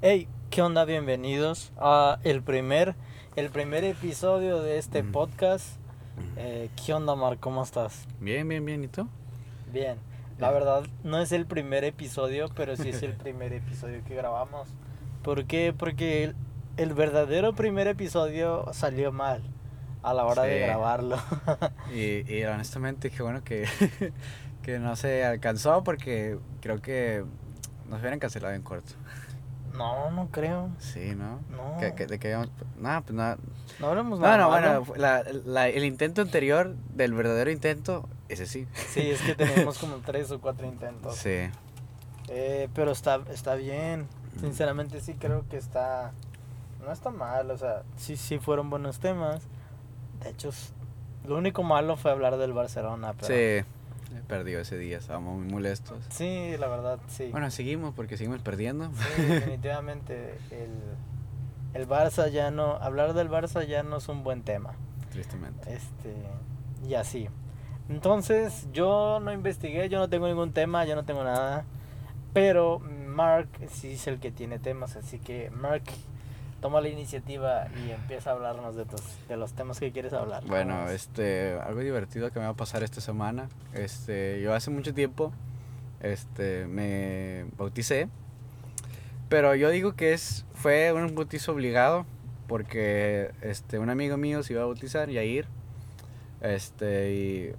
Hey, ¿qué onda? Bienvenidos a el primer, el primer episodio de este Mm. podcast. Eh, ¿Qué onda, Mar? ¿Cómo estás? Bien, bien, bien. ¿Y tú? Bien. La verdad, no es el primer episodio, pero sí es el primer episodio que grabamos. ¿Por qué? Porque el, el verdadero primer episodio salió mal a la hora de grabarlo. Y, y honestamente, qué bueno que, que no se alcanzó porque creo que nos hubieran cancelado en corto. No, no creo. Sí, ¿no? No. Que, que- de que íbamos- Nada, pues nada. No hablamos nada no, bueno, fue la- la- el intento anterior del verdadero intento, ese sí. Sí, es que tenemos como tres o cuatro intentos. Sí. Eh, pero está, está bien. Sinceramente sí creo que está... No está mal, o sea, sí, sí fueron buenos temas. De hecho, lo único malo fue hablar del Barcelona, pero... Sí. Perdió ese día, estábamos muy molestos. Sí, la verdad, sí. Bueno, seguimos porque seguimos perdiendo. Sí, definitivamente el, el Barça ya no... Hablar del Barça ya no es un buen tema. Tristemente. Este... Y así. Entonces, yo no investigué, yo no tengo ningún tema, yo no tengo nada. Pero Mark sí es el que tiene temas, así que Mark toma la iniciativa y empieza a hablarnos de, tus, de los temas que quieres hablar. Bueno, Vamos. este, algo divertido que me va a pasar esta semana. Este, yo hace mucho tiempo, este, me bauticé. Pero yo digo que es, fue un bautizo obligado porque, este, un amigo mío se iba a bautizar, Yair. Este, y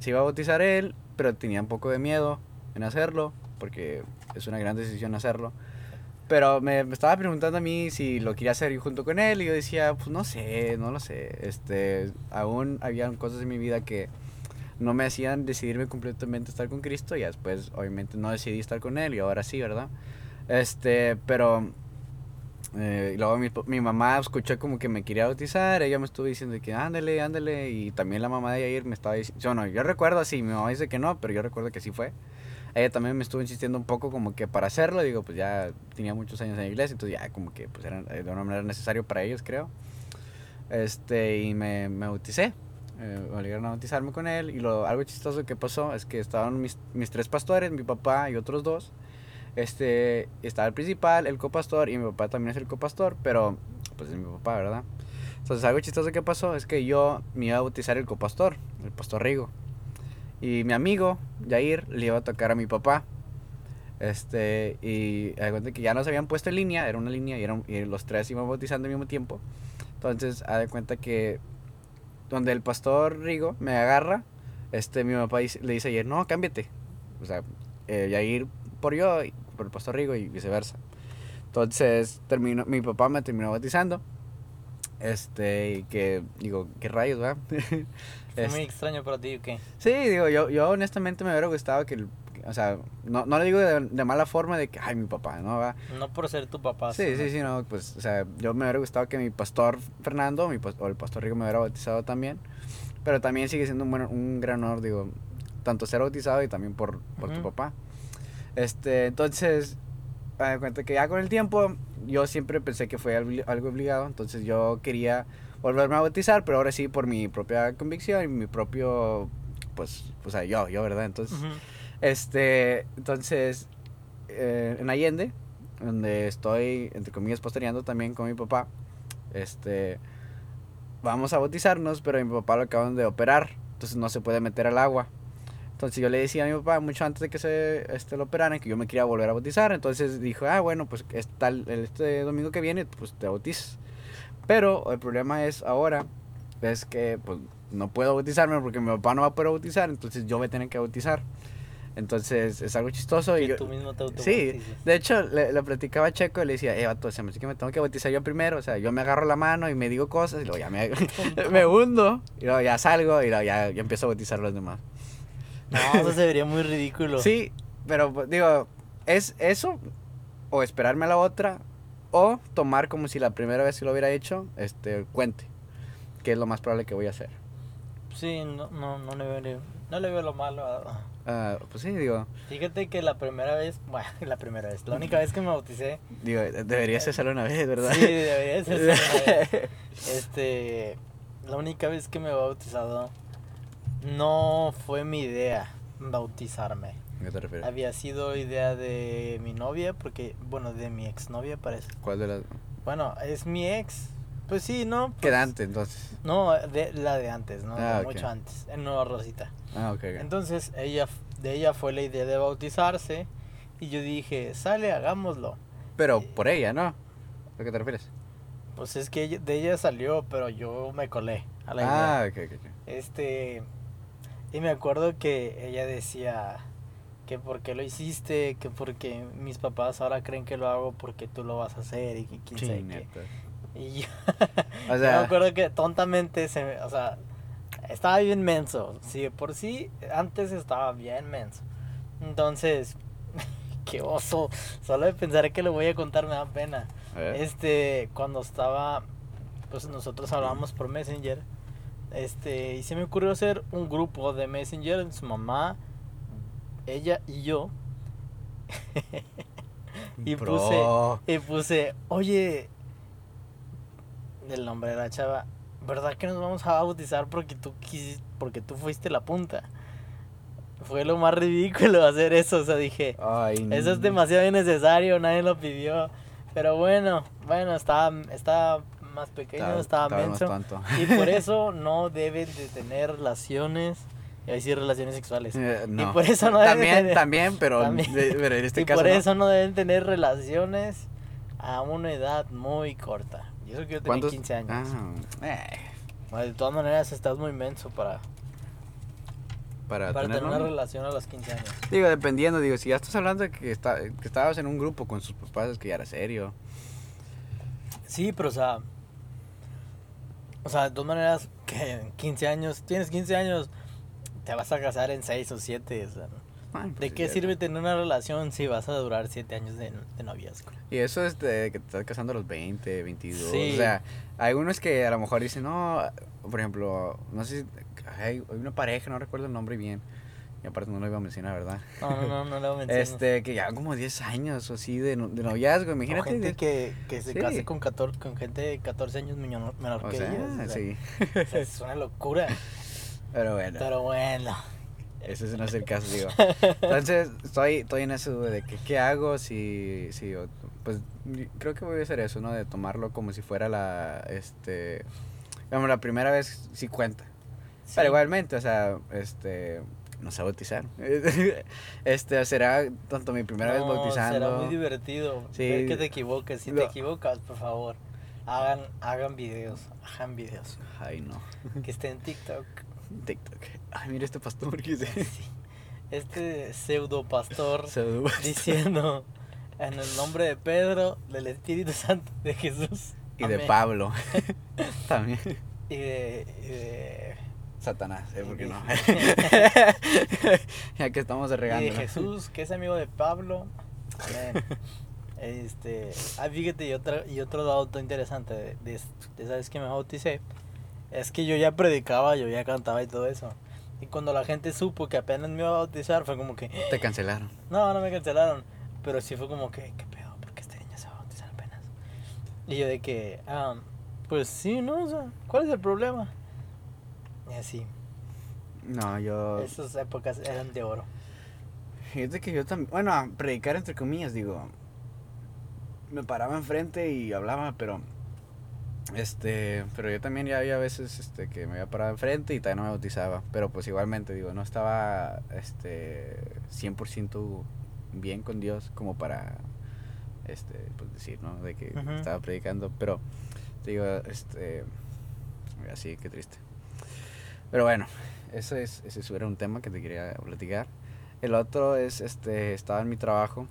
se iba a bautizar él, pero tenía un poco de miedo en hacerlo porque es una gran decisión hacerlo. Pero me, estaba preguntando a mí si lo quería hacer junto con él y yo decía, pues no sé, no lo sé. Este, aún habían cosas en mi vida que no me hacían decidirme completamente estar con Cristo y después obviamente no decidí estar con él y ahora sí, ¿verdad? Este, pero eh, y luego mi, mi mamá escuchó como que me quería bautizar, ella me estuvo diciendo que ándale, ándale y también la mamá de Yair me estaba diciendo, yo no, yo recuerdo así, mi mamá dice que no, pero yo recuerdo que sí fue ella también me estuvo insistiendo un poco como que para hacerlo, digo, pues ya tenía muchos años en la iglesia, entonces ya como que pues era de una manera necesario para ellos, creo. Este, y me, me bauticé, eh, me obligaron a bautizarme con él, y lo, algo chistoso que pasó es que estaban mis, mis tres pastores, mi papá y otros dos, este, estaba el principal, el copastor, y mi papá también es el copastor, pero pues es mi papá, ¿verdad? Entonces algo chistoso que pasó es que yo me iba a bautizar el copastor, el pastor Rigo. Y mi amigo, Jair, le iba a tocar a mi papá. Este, y cuenta que ya nos habían puesto en línea, era una línea y, eran, y los tres iban bautizando al mismo tiempo. Entonces, haz de cuenta que donde el pastor Rigo me agarra, este, mi papá le dice a Jair, no, cámbiate. O sea, eh, por yo y por el pastor Rigo y viceversa. Entonces, terminó, mi papá me terminó bautizando. Este, y que, digo, ¿qué rayos, va? ¿Fue muy extraño para ti o qué? Sí, digo, yo, yo honestamente me hubiera gustado que, o sea, no, no le digo de, de mala forma de que, ay, mi papá, ¿no? Va. No por ser tu papá. Sí, sí, sí, no, pues, o sea, yo me hubiera gustado que mi pastor Fernando mi o el pastor Rico me hubiera bautizado también, pero también sigue siendo un, buen- un gran honor, digo, tanto ser bautizado y también por, por tu papá. Este, entonces, me cuenta que ya con el tiempo, yo siempre pensé que fue algo obligado, entonces yo quería volverme a bautizar, pero ahora sí por mi propia convicción y mi propio, pues, o sea, yo, yo, ¿verdad? Entonces, este, entonces, eh, en Allende, donde estoy, entre comillas, postereando también con mi papá, este, vamos a bautizarnos, pero mi papá lo acaban de operar, entonces no se puede meter al agua. Entonces yo le decía a mi papá mucho antes de que se este, lo operaran que yo me quería volver a bautizar. Entonces dijo, ah, bueno, pues es tal, este domingo que viene, pues te bautizas. Pero el problema es ahora, es que pues no puedo bautizarme porque mi papá no va a poder bautizar, entonces yo voy a tener que bautizar. Entonces es algo chistoso. y yo- tú mismo te Sí, de hecho, le, le platicaba a Checo y le decía, eh, vato, se me hace que me tengo que bautizar yo primero. O sea, yo me agarro la mano y me digo cosas y luego ya me, me hundo y luego ya salgo y luego ya, ya empiezo a bautizar a los demás. No, eso se vería muy ridículo. Sí, pero pues, digo, ¿es eso o esperarme a la otra o tomar como si la primera vez que lo hubiera hecho, este, cuente? Que es lo más probable que voy a hacer. Sí, no, no, no, le, veo, no le veo lo malo. a- Ah, pues sí, digo, Fíjate que la primera vez, bueno, la primera vez, la única vez que me bauticé, digo, debería ser solo una vez, ¿verdad? sí, debería ser solo una vez. Este, la única vez que me he bautizado, no fue mi idea bautizarme. ¿A qué te refieres? había sido idea de mi novia, porque, bueno, de mi exnovia parece. ¿Cuál de las? Bueno, es mi ex. Pues sí, ¿no? Pues, Quedante, entonces. No, de, la de antes, ¿no? Ah, De. Mucho antes, en Nueva Rosita. Ah, ok. ok. Entonces, ella, de ella fue la idea de bautizarse. Y yo dije, sale, hagámoslo. Pero por ella, ¿no? ¿A qué te refieres? Pues es que ella- de ella salió, pero yo me colé a la idea. Ah, ok, ok. Este. Y me acuerdo que ella decía que por qué lo hiciste, que porque mis papás ahora creen que lo hago porque tú lo vas a hacer y que quién sabe Sí, qué. neta. Y yo, O sea, me acuerdo que tontamente se me, o sea, estaba bien menso. Sí, por sí, antes estaba bien menso. Entonces, qué oso. Solo de pensar que lo voy a contar me da pena. Este, cuando estaba, pues nosotros hablábamos por Messenger. Este, y se me ocurrió hacer un grupo de Messenger, su mamá, ella y yo. y Bro. Y puse, oye, el nombre de la chava, ¿verdad que nos vamos a bautizar porque tú quis- porque tú fuiste la punta? Fue lo más ridículo hacer eso, o sea, dije, Ay, eso es demasiado innecesario, nadie lo pidió. Pero bueno, bueno, estaba, estaba más pequeño, estaba, más menso. Y por eso no deben de tener relaciones, y decir relaciones sexuales. Eh, no. por eso no debe También, tener- también, pero, También. de- pero en este y caso por no. eso no deben tener relaciones a una edad muy corta. Y eso que yo tenía ¿Cuántos? 15 años. Ah, eh, Bueno, De todas maneras, estás muy menso para, para, para tener tener una relación a los 15 años. Digo, dependiendo, digo, si ya estás hablando de que, está, que estabas en un grupo con sus papás, es que ya era serio. Sí, pero o sea. O sea, de todas maneras, que en 15 años, tienes 15 años, te vas a casar en 6 o 7. O sea, ¿no? Ay, pues ¿De sí, qué ya- sirve tener una relación si vas a durar 7 años de, de noviazgo? Y eso es de que te estás casando a los 20, 22. Sí. O sea, hay unos que a lo mejor dicen, no, por ejemplo, no sé si hay, hay una pareja, no recuerdo el nombre bien. Y aparte no lo iba a mencionar, ¿verdad? No, no, no, no lo menciones. Este, que ya como 10 años o así de, no- de noviazgo, O imagínate. gente de- que, que se Sí. case con, 14, con gente de 14 años menor, menor o que sea, ellos. o sea, sí. o sea, es una locura. Pero bueno, Pero bueno. ese no es el caso, digo. Entonces, estoy, estoy en esa duda de que, qué hago si, si, o- pues, creo que voy a hacer eso, ¿no? De tomarlo como si fuera la, este, digamos, la primera vez sí cuenta. sí. Pero igualmente, o sea, este, no sé bautizar. este, será tanto mi primera vez bautizando. Será muy divertido. Sí. Ver que te equivoques. Si te equivocas, por favor, hagan, hagan videos. Hagan videos. Ay, no. Que esté en TikTok. TikTok. Ay, mira este pastor que dice. Sí. Este pseudo pastor Pseudo- diciendo en el nombre de Pedro, del Espíritu Santo, de Jesús. Y de amén". Pablo. También. Y de, y de, Satanás, ¿eh? ¿Por qué Y no? ya que estamos y regando. de Jesús, que es amigo de Pablo. Amén. Este, ah, fíjate, y, otra, y otro dato interesante de, de, de esa vez que me bauticé, es que yo ya predicaba, yo ya cantaba y todo eso. Y cuando la gente supo que apenas me iba a bautizar, fue como que, Te cancelaron. no, no me cancelaron. Pero sí fue como que, ¿qué pedo? Porque este niño se va a bautizar apenas. Y yo de que, ah, pues sí, ¿no? O sea, ¿cuál es el problema? Y así, No, yo. esas épocas eran de oro. Fíjate que yo también. Bueno, a predicar entre comillas, digo. Me paraba enfrente y hablaba, pero. Este. Pero yo también ya había veces este, que me había parado enfrente y todavía no me bautizaba. Pero pues igualmente, digo, no estaba. Este. 100% bien con Dios como para. Este. Pues decir, ¿no? De que estaba predicando. Pero. Digo, este. Así, qué triste. Pero bueno, eso es, ese era un tema que te quería platicar. El otro es, este, estaba en mi trabajo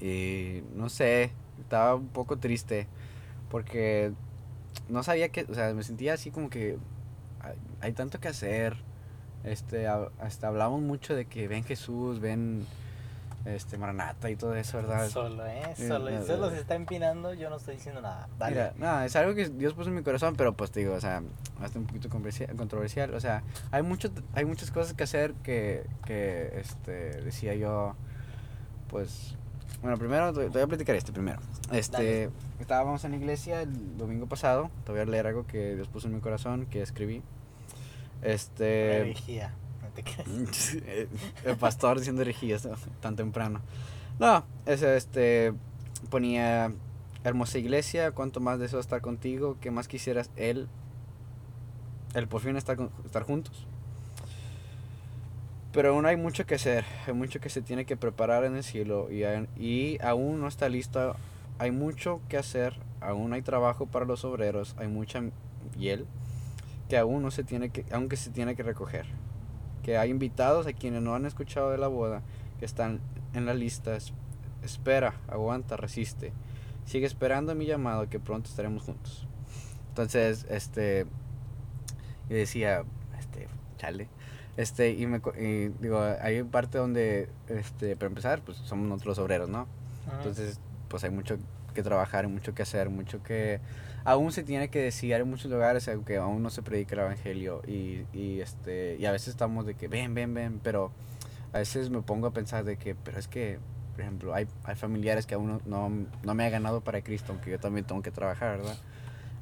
y no sé, estaba un poco triste porque no sabía que, o sea, me sentía así como que hay, hay tanto que hacer. Este, hasta hablamos mucho de que ven Jesús, ven este Maranata y todo eso, ¿verdad? Solo, ¿eh? Eh, Solo. Y solo eh. se está empinando, yo no estoy diciendo nada. Dale. Mira, no, es algo que Dios puso en mi corazón, pero pues te digo, o sea, hasta un poquito controversia- controversial. O sea, hay mucho, hay muchas cosas que hacer que, que este, decía yo, pues, bueno, primero te, te voy a platicar este primero. Este, Dale. estábamos en la iglesia el domingo pasado, te voy a leer algo que Dios puso en mi corazón, que escribí. Una Este, vigía. Te creas. el pastor diciendo herejías tan temprano. No, es este ponía hermosa iglesia, cuánto más deseo estar contigo, que más quisieras él, el por fin estar, estar juntos. Pero aún hay mucho que hacer, hay mucho que se tiene que preparar en el cielo y, y aún no está listo, hay mucho que hacer, aún hay trabajo para los obreros, hay mucha hiel que aún no se tiene que, aunque se tiene que recoger. Que hay invitados a quienes no han escuchado de la boda, que están en la lista. Es- Espera, aguanta, resiste. Sigue esperando mi llamado, que pronto estaremos juntos. Entonces, este, y decía, este, chale. Este, y me, y digo, hay parte donde, este, para empezar, pues somos nosotros los obreros, ¿no? Entonces, pues hay mucho que trabajar, hay mucho que hacer, mucho que aún se tiene que decir, hay muchos lugares aunque aún no se predica el evangelio y, y este y a veces estamos de que ven, ven, ven, pero a veces me pongo a pensar de que, pero es que, por ejemplo, hay, hay familiares que aún no, no, no me ha ganado para Cristo, aunque yo también tengo que trabajar, ¿verdad?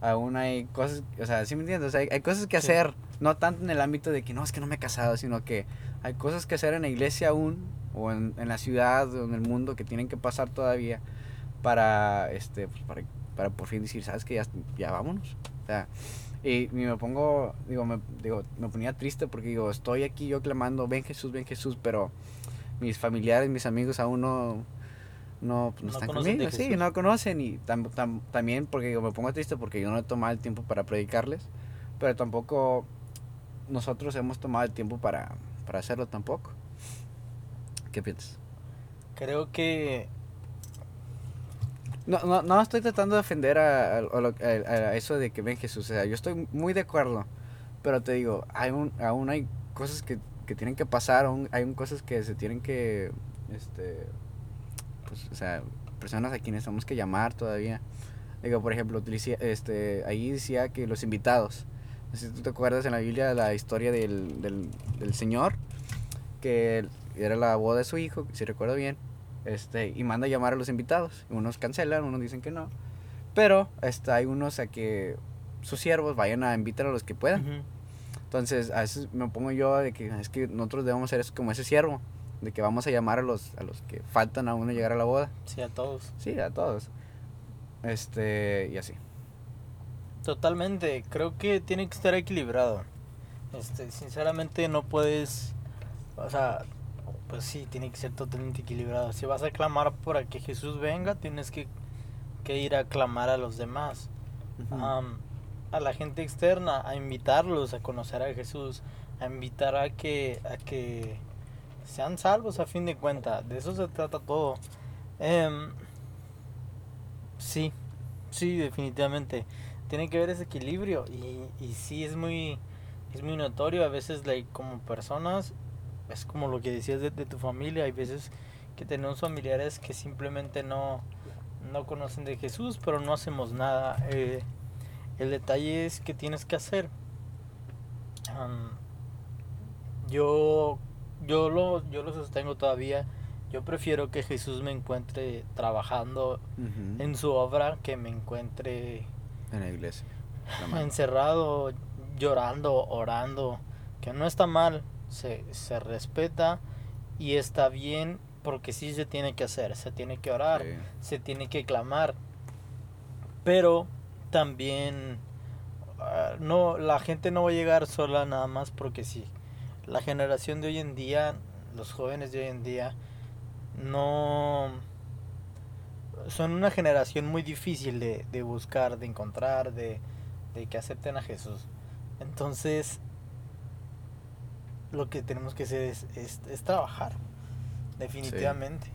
Aún hay cosas, o sea, ¿sí me entiendes? O sea, hay, hay cosas que Sí. hacer, no tanto en el ámbito de que no, es que no me he casado, sino que hay cosas que hacer en la iglesia aún, o en, en la ciudad, o en el mundo, que tienen que pasar todavía para, este, pues, para, para por fin decir, ¿sabes que ya, ya vámonos? O sea, y, me pongo, digo me, digo, me ponía triste porque digo, estoy aquí yo clamando, ven Jesús, ven Jesús, pero mis familiares, mis amigos aún no, no, pues, no No están conmigo, sí, no conocen y tam- tam- también porque digo, me pongo triste porque yo no he tomado el tiempo para predicarles, pero tampoco nosotros hemos tomado el tiempo para, para hacerlo tampoco. ¿Qué piensas? Creo que No, no, no estoy tratando de defender a, a- eso de que ven Jesús. O sea, yo estoy muy de acuerdo. Pero te digo, hay un, aún hay cosas que, que tienen que pasar, aún hay un- cosas que se tienen que, este, pues, o sea, personas a quienes tenemos que llamar todavía. Digo, por ejemplo, este, ahí decía que los invitados. No sé si tú te acuerdas en la Biblia la historia del, del, del Señor, que era la boda de su hijo, si recuerdo bien. Este, y manda a llamar a los invitados. Unos cancelan, unos dicen que no. Pero este, hay unos a que sus siervos vayan a invitar a los que puedan. ujú, Entonces, a veces me pongo yo de que es que nosotros debemos ser como ese siervo. De que vamos a llamar a los, a los que faltan a uno llegar a la boda. sí, a todos. Sí, a todos. Este, y así. Totalmente, creo que tiene que estar equilibrado. Este, sinceramente no puedes, o sea, pues sí, tiene que ser totalmente equilibrado. Si vas a clamar para que Jesús venga, tienes que, que ir a clamar a los demás, am, a la gente externa, a invitarlos a conocer a Jesús, a invitar a que, a que sean salvos a fin de cuentas. De eso se trata todo. Em, sí, sí, definitivamente tiene que haber ese equilibrio y, y sí es muy es muy notorio a veces like, como personas es como lo que decías de, de tu familia hay veces que tenemos familiares que simplemente no no conocen de Jesús pero no hacemos nada. Eh, el detalle es que tienes que hacer. Yo yo lo yo lo sostengo todavía. Yo prefiero que Jesús me encuentre trabajando en su obra que me encuentre En la iglesia. La encerrado, llorando, orando, que no está mal, se, se respeta y está bien porque sí se tiene que hacer, se tiene que orar, Sí. se tiene que clamar, pero también ah, no, la gente no va a llegar sola nada más porque sí. La generación de hoy en día, los jóvenes de hoy en día, no son una generación muy difícil de, de buscar, de encontrar, de, de que acepten a Jesús. Entonces, lo que tenemos que hacer es, es, es trabajar, definitivamente.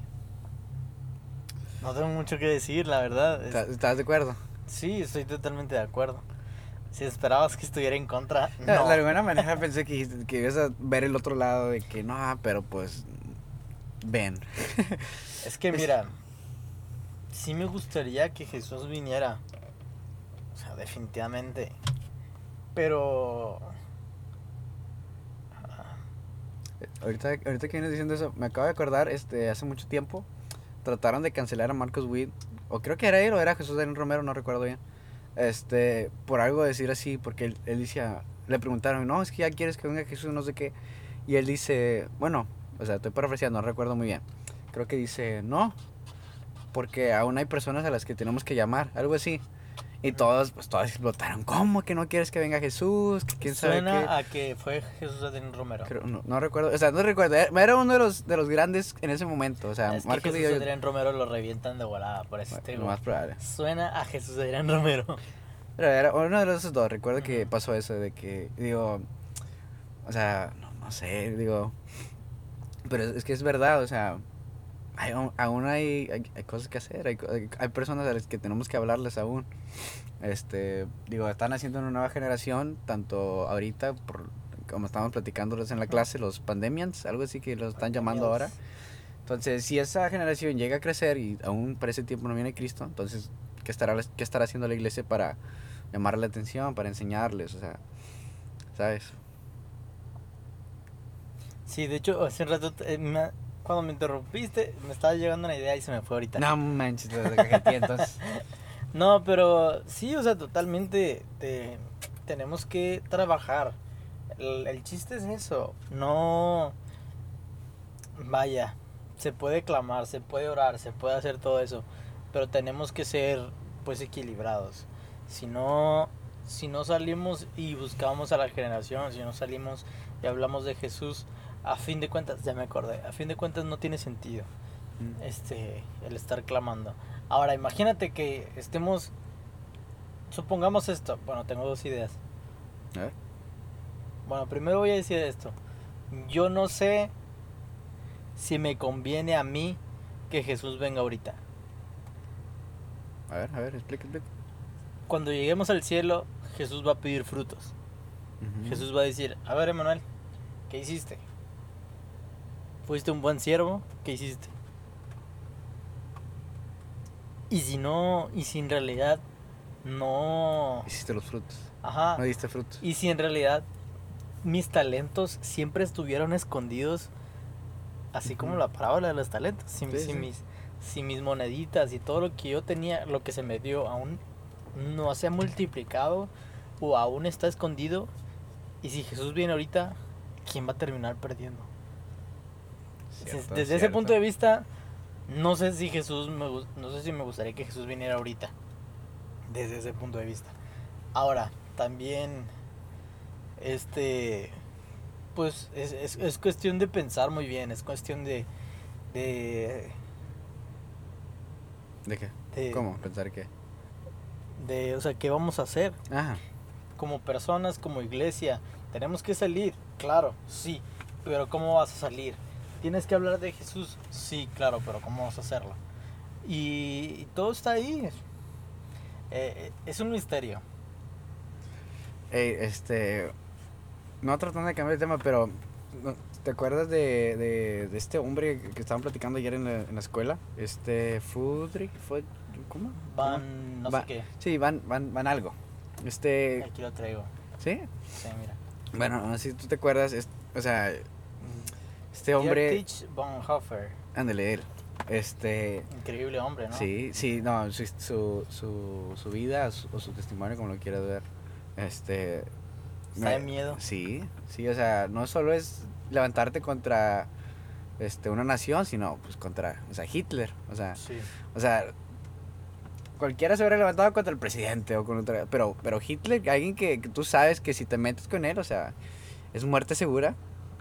No tengo mucho que decir, la verdad. Es- ¿Estás de acuerdo? sí, estoy totalmente de acuerdo. Si esperabas que estuviera en contra, De no. de alguna manera pensé que, que ibas a ver el otro lado de que no, pero pues ven. Es que Es- mira, sí me gustaría que Jesús viniera. O sea, definitivamente. Pero... ah, Ahorita, ahorita que vienes diciendo eso, me acabo de acordar, este, hace mucho tiempo, trataron de cancelar a Marcos Witt, o creo que era él o era Jesús Daniel Romero, no recuerdo bien, este, por algo decir así, porque él, él decía, le preguntaron, no, es que ya quieres que venga Jesús, no sé qué, Y él dice, bueno, o sea, estoy parafraseando, no recuerdo muy bien. Creo que dice, no, porque aún hay personas a las que tenemos que llamar, algo así. Y todos, pues todos explotaron. ¿Cómo que no quieres que venga Jesús? ¿Que ¿Quién sabe Suena qué? a que fue Jesús Adrián Romero. Creo- no, no recuerdo, o sea, no recuerdo. Era uno de los, de los grandes en ese momento. O sea, es que Marcos y Jesús yo. Adrián Romero lo revientan de volada, por eso digo. más probable. Suena a Jesús Adrián Romero. Pero era uno de esos dos. Recuerdo que pasó eso de que, digo, o sea, no, no sé, digo, pero es que es verdad, o sea, hay, aún- hay, hay, hay cosas que hacer, hay, hay, personas a las que tenemos que hablarles aún. Este, digo, están haciendo una nueva generación, tanto ahorita, por, como estamos platicándoles en la clase, los pandemians, algo así que los están llamando ahora. Entonces, si esa generación llega a crecer y aún para ese tiempo no viene Cristo, entonces, ¿qué estará, qué estará haciendo la iglesia para llamarle la atención, para enseñarles? O sea, ¿sabes? Sí, de hecho, hace un rato, eh, me- cuando me interrumpiste, me estaba llegando una idea y se me fue ahorita. No manches, cajeteé, entonces. No, pero sí, o sea, totalmente te- tenemos que trabajar. El, el chiste es eso. No. Vaya, se puede clamar, se puede orar, se puede hacer todo eso. Pero tenemos que ser, pues, equilibrados. Si no, si no salimos y buscamos a la generación, si no salimos y hablamos de Jesús, a fin de cuentas, ya me acordé, a fin de cuentas no tiene sentido este el estar clamando. Ahora, imagínate que estemos supongamos esto. Bueno, tengo dos ideas. Ver. Bueno, primero voy a decir esto. Yo no sé si me conviene a mí que Jesús venga ahorita. A ver, a ver, explica, explica. Cuando lleguemos al cielo, Jesús va a pedir frutos. Jesús va a decir, a ver, Emanuel, ¿qué hiciste? ¿Fuiste un buen siervo? ¿Qué hiciste? Y si no, y si en realidad no... Hiciste los frutos. Ajá. No diste frutos. Y si en realidad mis talentos siempre estuvieron escondidos, así como la parábola de los talentos, si, Sí, si sí. mis, si mis moneditas y todo lo que yo tenía, lo que se me dio, aún no se ha multiplicado o aún está escondido, y si Jesús viene ahorita, ¿quién va a terminar perdiendo? Cierto, Desde ese punto de vista, no sé si Jesús me, no sé si me gustaría que Jesús viniera ahorita. Desde ese punto de vista. Ahora, también este pues es, es, es cuestión de pensar muy bien, es cuestión de de, ¿De qué? de, ¿Cómo? ¿Pensar qué? de, o sea, ¿qué vamos a hacer? Ajá. Como personas, como iglesia, tenemos que salir, claro, sí, pero ¿cómo vas a salir? ¿Tienes que hablar de Jesús? Sí, claro, pero ¿cómo vas a hacerlo? Y, y todo está ahí. Eh, es un misterio. Ey, este. No tratando de cambiar de tema, pero. ¿Te acuerdas de, de, de este hombre que estaban platicando ayer en la, en la escuela? Este. Fudrick. Fud- ¿Cómo? Van, no sé qué. Sí, van, van, van algo. Este. Aquí lo traigo. ¿Sí? Sí, mira. Bueno, no sé si tú te acuerdas. es- o sea, este hombre. Dietrich Bonhoeffer. Ándale, él. Este. Increíble hombre, ¿no? Sí, sí, no, su, su, su, su vida su- o su testimonio, como lo quieras ver, este... Está de miedo. Sí, sí, o sea, no solo es levantarte contra este, una nación, sino pues contra, o sea, Hitler, o sea, Sí. o sea, cualquiera se hubiera levantado contra el presidente o contra, pero, pero Hitler, alguien que, que tú sabes que si te metes con él, o sea, es muerte segura,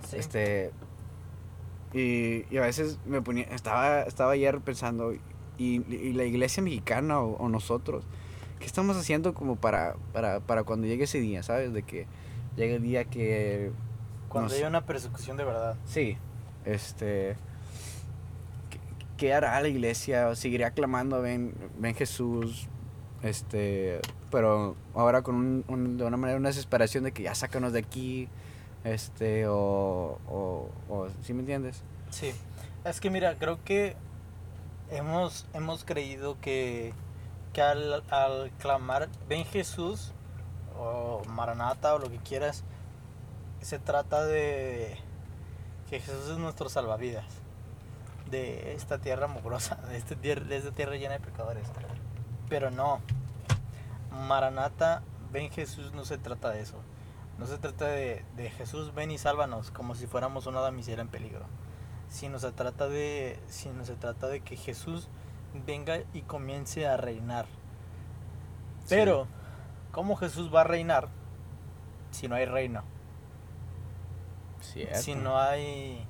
sí. este. Y, y a veces me ponía. Estaba, estaba ayer pensando. Y, y la iglesia mexicana o, o nosotros. ¿Qué estamos haciendo como para, para, para cuando llegue ese día, ¿sabes? De que llegue el día que. Cuando no sé. hay una persecución de verdad. Sí. Este. ¿Qué, qué hará la iglesia? ¿Seguirá clamando, ven, ven Jesús? Este. Pero ahora con un, un- de una manera, una desesperación de que ya sácanos de aquí. Este, o. o, o ¿Sí me entiendes? Sí. Es que mira, creo que hemos, hemos creído que, que al, al clamar, ven Jesús, o Maranata, o lo que quieras, se trata de que Jesús es nuestro salvavidas de esta tierra mugrosa, de, este tier- de esta tierra llena de pecadores. Pero no, Maranata, ven Jesús, no se trata de eso. No se trata de, de Jesús, ven y sálvanos, como si fuéramos una damisela en peligro. Sino se trata de, sino se trata de que Jesús venga y comience a reinar. Sí. Pero, ¿cómo Jesús va a reinar si no hay reino? Cierto. Si no hay,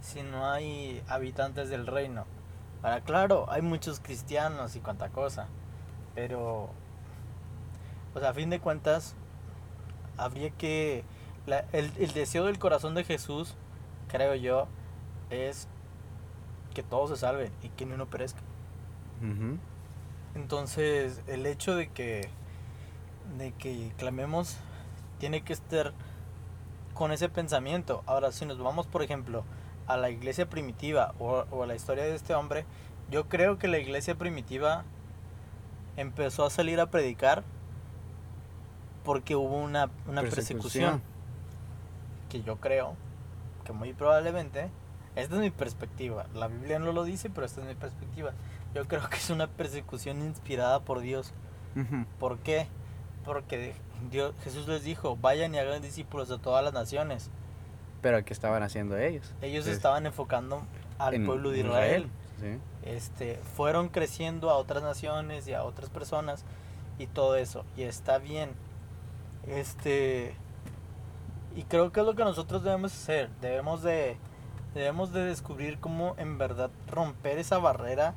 si no hay habitantes del reino. Ahora, claro, hay muchos cristianos y cuanta cosa, pero, o sea, a fin de cuentas, habría que, la- el, el deseo del corazón de Jesús, creo yo, es que todos se salven y que ni uno perezca. Entonces, el hecho de que de que clamemos tiene que estar con ese pensamiento. Ahora, si nos vamos, por ejemplo, a la iglesia primitiva o, o a la historia de este hombre, yo creo que la iglesia primitiva empezó a salir a predicar porque hubo una, una persecución. Que yo creo que muy probablemente, esta es mi perspectiva, la Biblia no lo dice, pero esta es mi perspectiva. Yo creo que es una persecución inspirada por Dios. ¿Por qué? Porque Dios, Jesús les dijo, vayan y hagan discípulos de todas las naciones. Pero ¿qué estaban haciendo ellos? Ellos Es- estaban enfocando al en pueblo de Israel. Sí. Este, fueron creciendo a otras naciones y a otras personas y todo eso. Y está bien. Este, y creo que es lo que nosotros debemos hacer. Debemos de, debemos de descubrir cómo en verdad romper esa barrera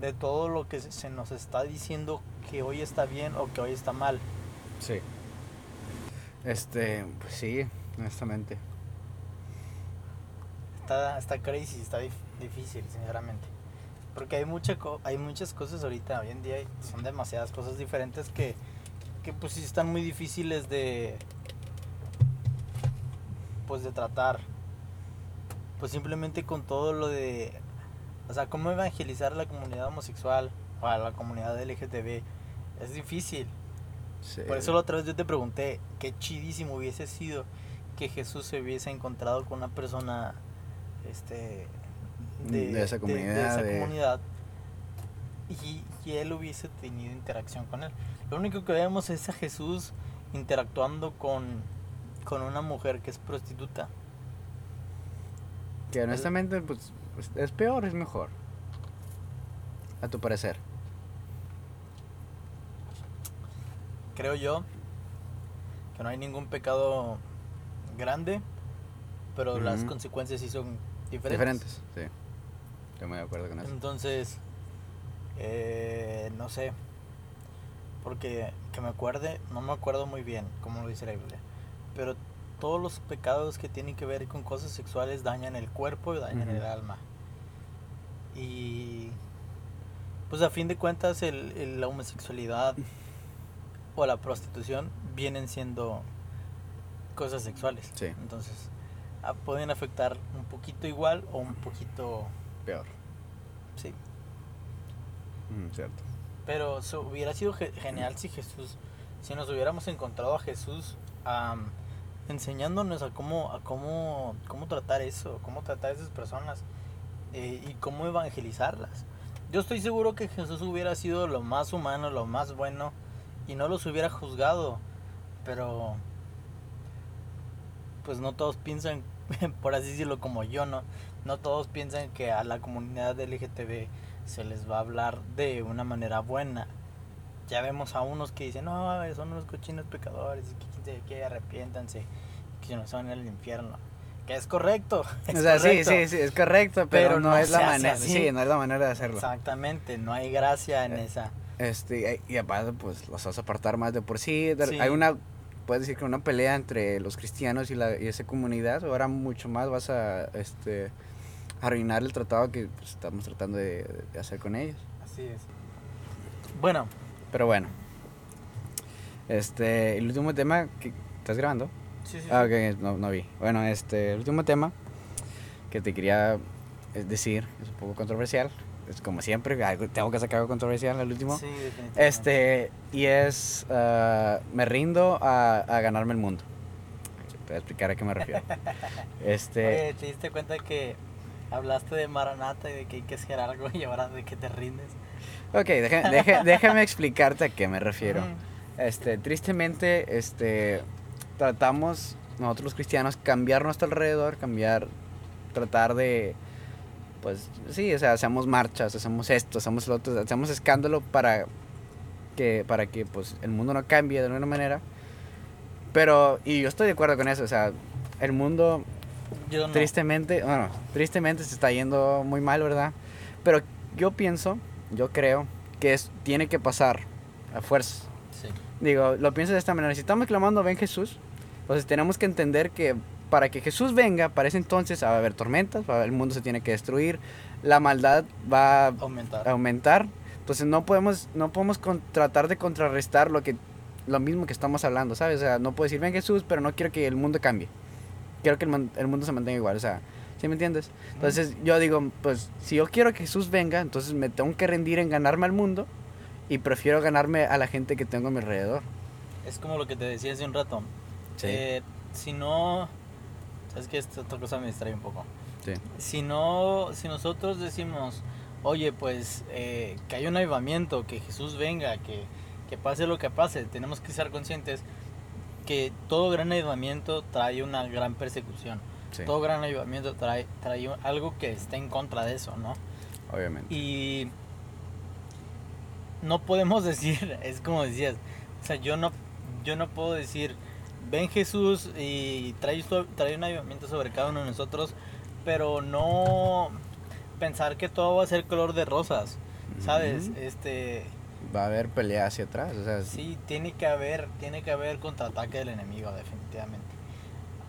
de todo lo que se- nos está diciendo que hoy está bien o que hoy está mal. Sí. Este, pues sí, honestamente. Está, está crazy, está dif- difícil, sinceramente. Porque hay, mucha co- hay muchas cosas ahorita, hoy en día son demasiadas cosas diferentes que, que pues sí están muy difíciles de pues de tratar. Pues simplemente con todo lo de o sea, cómo evangelizar a la comunidad homosexual o a la comunidad LGTB es difícil. Sí. Por eso la otra vez yo te pregunté qué chidísimo hubiese sido que Jesús se hubiese encontrado con una persona este De esa comunidad, esa de- comunidad y, y él hubiese tenido interacción con él. Lo único que vemos es a Jesús interactuando con, con una mujer que es prostituta. Que honestamente, pues, es peor, es mejor. A tu parecer. Creo yo que no hay ningún pecado grande, pero las consecuencias sí son diferentes. Diferentes, sí. Estoy muy de acuerdo con eso. Entonces, eh, no sé, porque que me acuerde, no me acuerdo muy bien cómo lo dice la Biblia, pero todos los pecados que tienen que ver con cosas sexuales dañan el cuerpo y dañan el alma. Y pues a fin de cuentas el, el- la homosexualidad o la prostitución vienen siendo cosas sexuales. Sí. Entonces, pueden afectar un poquito igual o un poquito, Peor. sí, Ujú, cierto. Pero hubiera sido ge- genial si Jesús, si nos hubiéramos encontrado a Jesús enseñándonos a cómo, a cómo, cómo tratar eso, cómo tratar a esas personas eh, y cómo evangelizarlas. Yo estoy seguro que Jesús hubiera sido lo más humano, lo más bueno y no los hubiera juzgado, pero pues no todos piensan, por así decirlo, como yo, ¿no? No todos piensan que a la comunidad LGTB se les va a hablar de una manera buena. Ya vemos a unos que dicen, no, son unos cochinos pecadores, que, qué, arrepiéntanse, que no se van al infierno. Que es correcto. es o sea, sí, correcto. sí, sí, es correcto, pero, Pero no, no es la manera. Sí, no es la manera de hacerlo. Exactamente, no hay gracia en Eh, esa. Este, y aparte, pues los vas a apartar más de por sí. Sí. Hay una, puedes decir que una pelea entre los cristianos y, la, y esa comunidad. Ahora mucho más vas a este, arruinar el tratado que pues, estamos tratando de, de hacer con ellos. Así es. Bueno, Pero bueno. Este, el último tema que estás grabando. sí, sí, Ah, ok, no, no vi. Bueno, este, el último tema que te quería eh, decir es un poco controversial. Es como siempre, tengo que sacar algo controversial al último. Sí, definitivamente. Este, y es, ah, me rindo a, a ganarme el mundo. Te voy a explicar a qué me refiero. Este, Oye, ¿te diste cuenta que hablaste de Maranata y de que hay que hacer algo y ahora de que te rindes? ok, deja- deja- déjame explicarte a qué me refiero. Este, tristemente, este, tratamos, nosotros los cristianos, cambiar nuestro alrededor, cambiar, tratar de, pues sí, o sea, hacemos marchas, hacemos esto, hacemos lo otro, hacemos escándalo para que, para que pues el mundo no cambie de alguna manera. Pero, y yo estoy de acuerdo con eso, o sea, el mundo Yo no. tristemente, bueno, tristemente se está yendo muy mal, ¿verdad? Pero yo pienso, yo creo que es, tiene que pasar a fuerzas. Sí. Digo, lo pienso de esta manera. Si estamos clamando ven Jesús, entonces tenemos que entender que para que Jesús venga, para ese entonces va a haber tormentas, el mundo se tiene que destruir, la maldad va a Aumentar. aumentar. Entonces no podemos, no podemos con- tratar de contrarrestar lo que lo mismo que estamos hablando, ¿sabes? O sea, no puedo decir ven Jesús, pero no quiero que el mundo cambie. Quiero que el, el mundo se mantenga igual, o sea, ¿sí me entiendes? Entonces yo digo, pues si yo quiero que Jesús venga, entonces me tengo que rendir en ganarme al mundo y prefiero ganarme a la gente que tengo a mi alrededor. Es como lo que te decía hace un rato. Sí. Eh, si no. Sabes que esta otra cosa me distrae un poco. Sí. Si no. Si nosotros decimos, oye, pues eh, que hay un avivamiento, que Jesús venga, que, que pase lo que pase, tenemos que estar conscientes que todo gran avivamiento trae una gran persecución. Sí, Todo gran avivamiento trae, trae algo que está en contra de eso, ¿no? obviamente. Y no podemos decir, es como decías, o sea, yo no, yo no puedo decir, ven Jesús y trae, trae un avivamiento sobre cada uno de nosotros, pero no pensar que todo va a ser color de rosas, ¿sabes? Este, Va a haber pelea hacia atrás, o sea, sí, tiene que haber, tiene que haber contraataque del enemigo, definitivamente.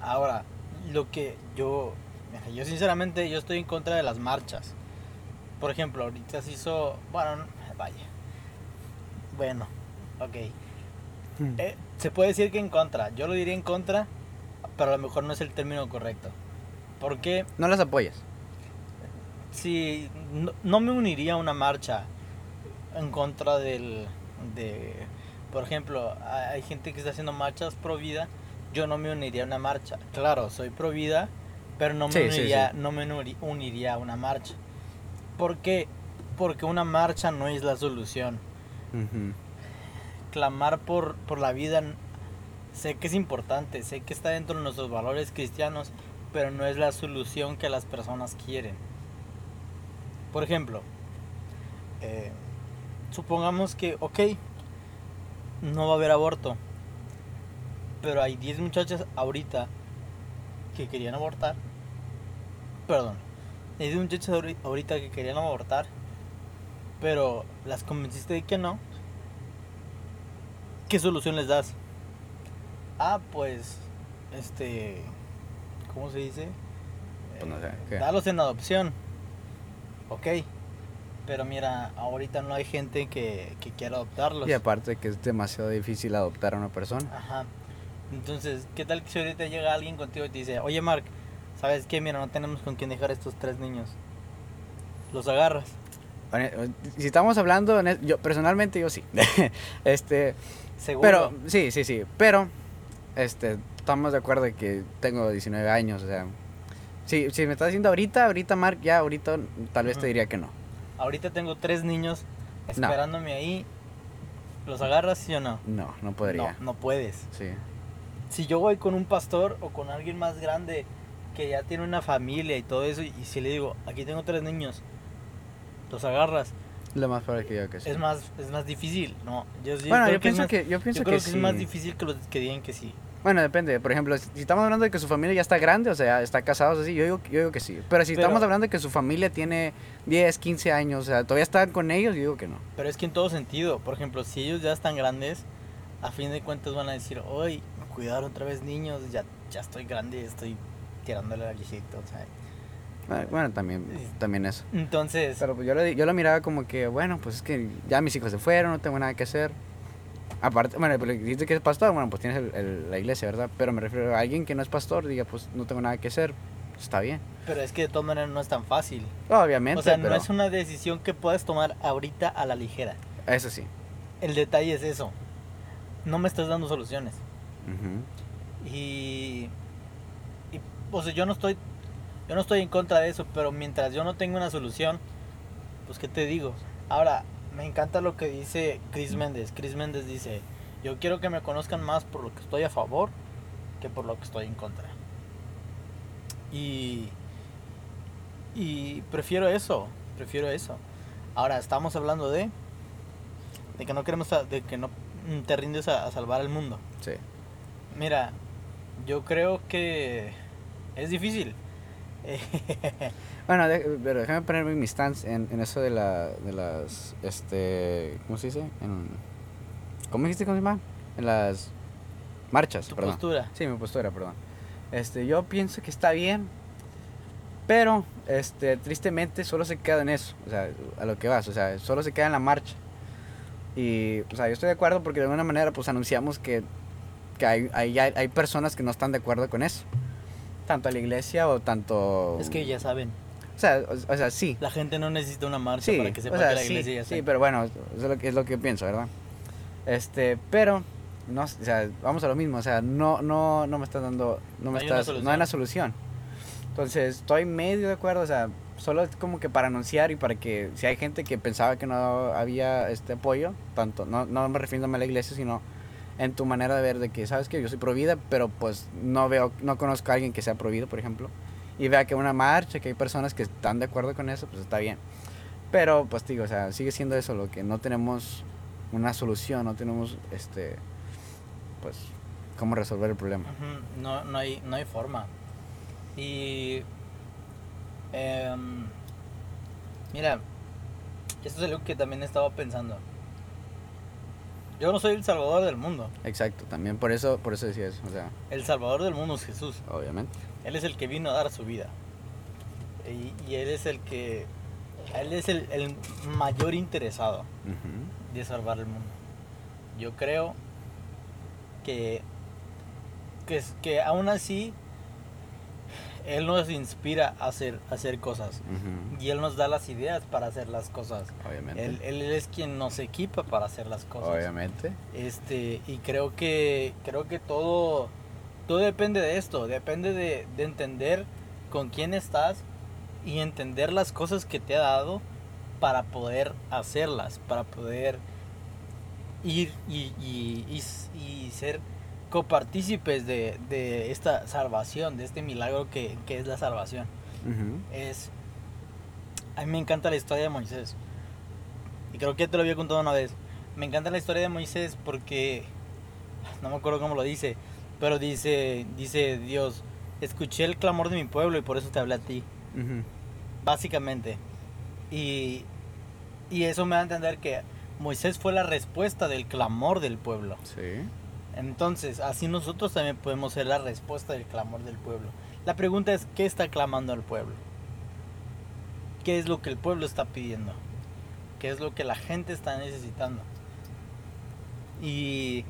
Ahora, lo que yo, mira, yo sinceramente, yo estoy en contra de las marchas. Por ejemplo, ahorita se hizo, bueno, no- vaya. Bueno, ok. Mm. Eh, se puede decir que en contra. Yo lo diría en contra, pero a lo mejor no es el término correcto. Porque no las apoyas. si no, no me uniría a una marcha en contra del de por ejemplo hay gente que está haciendo marchas pro vida yo no me uniría a una marcha claro soy pro vida pero no me Sí, uniría sí. no me uniría a una marcha ¿por qué? porque una marcha no es la solución clamar por, por la vida sé que es importante, sé que está dentro de nuestros valores cristianos, pero no es la solución que las personas quieren. Por ejemplo, eh, supongamos que, ok, no va a haber aborto, pero hay 10 muchachas ahorita que querían abortar. Perdón, hay 10 muchachas ahori- ahorita que querían abortar, pero las convenciste de que no. ¿Qué solución les das? Ah, pues, este, ¿cómo se dice? Pues no sé, ¿qué? Dalos en adopción. Ok. Pero mira, ahorita no hay gente que, que quiera adoptarlos. Y aparte que es demasiado difícil adoptar a una persona. Ajá. Entonces, ¿qué tal que si ahorita llega alguien contigo y te dice, oye Mark, ¿sabes qué? Mira, no tenemos con quién dejar estos tres niños. Los agarras. Hone- Si estamos hablando, yo personalmente yo sí. este, Seguro. pero sí, sí, sí, pero este estamos de acuerdo de que tengo 19 años, o sea, si, si me estás diciendo ahorita, ahorita Mark, ya ahorita tal vez te diría que no. Ahorita tengo tres niños esperándome ahí. ¿Los agarras, sí o no? No, no podría. No, no puedes. Sí. si yo voy con un pastor o con alguien más grande que ya tiene una familia y todo eso, y si le digo, aquí tengo tres niños, los agarras, Lo más probable que yo que sí. es más es más difícil, ¿no? Yo, yo bueno, yo que pienso más- que yo pienso yo creo que, que, sí. es más difícil que los que digan que sí. Bueno, depende. Por ejemplo, si estamos hablando de que su familia ya está grande, o sea, está casados así, yo digo, yo digo que sí. Pero si Pero- estamos hablando de que su familia tiene 10, 15 años, o sea, todavía están con ellos, yo digo que no. Pero es que en todo sentido, por ejemplo, si ellos ya están grandes, a fin de cuentas van a decir, hoy cuidar otra vez niños, ya, ya estoy grande, estoy tirándole al viejito, o sea. Bueno, Bueno, también, también eso. Entonces, Pero pues yo lo, yo lo miraba como que, bueno, pues es que ya mis hijos se fueron, no tengo nada que hacer. Aparte, bueno, pero dijiste que es pastor, bueno, pues tienes el- el- la iglesia, ¿verdad? Pero me refiero a alguien que no es pastor, diga, pues no tengo nada que hacer, está bien. pero es que de todas maneras no es tan fácil. Obviamente, O sea, pero no es una decisión que puedas tomar ahorita a la ligera. eso sí. El detalle es eso. No me estás dando soluciones. Y, y, o sea, yo no estoy yo no estoy en contra de eso, pero mientras yo no tenga una solución, pues qué te digo. Ahora, me encanta lo que dice Chris Méndez. Chris Méndez dice, "Yo quiero que me conozcan más por lo que estoy a favor que por lo que estoy en contra. Y, y prefiero eso, prefiero eso. Ahora, estamos hablando de, de que no queremos, de que no te rindes a, a salvar al mundo. Sí. Mira, yo creo que es difícil. Bueno, de- pero déjame ponerme mi stance en, en eso de, la, de las, este, ¿cómo se dice? En, ¿Cómo dijiste cómo se llama? En las marchas, tu perdón. postura. Sí, mi postura, perdón. Este, yo pienso que está bien, pero, este, tristemente solo se queda en eso, o sea, a lo que vas, o sea, solo se queda en la marcha. Y, o sea, yo estoy de acuerdo porque de alguna manera, pues, anunciamos que, que hay, hay hay personas que no están de acuerdo con eso. Tanto a la iglesia o tanto... Es que ya saben, O sea, o, o sea, sí. la gente no necesita una marcha Sí, para que sepa o sea, que la sí, iglesia ya sí, está. pero bueno, es lo que, es lo que pienso, ¿verdad? Este, pero, no, o sea, vamos a lo mismo, o sea, no, no, no me estás dando, no me No hay una estás, no hay una solución. Entonces, estoy medio de acuerdo, o sea, solo es como que para anunciar y para que, si hay gente que pensaba que no había este apoyo, tanto, no, no me refiriéndome a la iglesia, sino en tu manera de ver de que, sabes que yo soy pro vida, pero pues no veo, no conozco a alguien que sea pro vida, por ejemplo, y vea que una marcha, que hay personas que están de acuerdo con eso, pues está bien. Pero, pues digo, o sea, sigue siendo eso lo que no tenemos una solución, no tenemos, este, pues, cómo resolver el problema. No, no, hay, no hay forma. Y. em, mira, esto es algo que también he estado pensando. Yo no soy el salvador del mundo. Exacto, también por eso, por eso decía eso, o sea, El salvador del mundo es Jesús. obviamente. Él es el que vino a dar su vida. Y, y él es el que. Él es el, el mayor interesado de salvar el mundo. Yo creo que, que, aún así Él nos inspira a hacer, a hacer cosas. Y Él nos da las ideas para hacer las cosas. Obviamente. Él, él es quien nos equipa para hacer las cosas. Obviamente. Este, y creo que creo que todo todo depende de esto, depende de, de entender con quién estás y entender las cosas que te ha dado para poder hacerlas, para poder ir y, y- y s- y ser copartícipes de, de esta salvación, de este milagro que, que es la salvación. Ujú. Es. A mí me encanta la historia de Moisés. Y creo que te lo había contado una vez. Me encanta la historia de Moisés porque. No me acuerdo cómo lo dice. Pero dice. Dice Dios. Escuché el clamor de mi pueblo y por eso te hablé a ti. Básicamente. Y. Y eso me da a entender que Moisés fue la respuesta del clamor del pueblo. Sí. Entonces, así nosotros también podemos ser la respuesta del clamor del pueblo. La pregunta es, ¿qué está clamando el pueblo? ¿Qué es lo que el pueblo está pidiendo? ¿Qué es lo que la gente está necesitando? Y,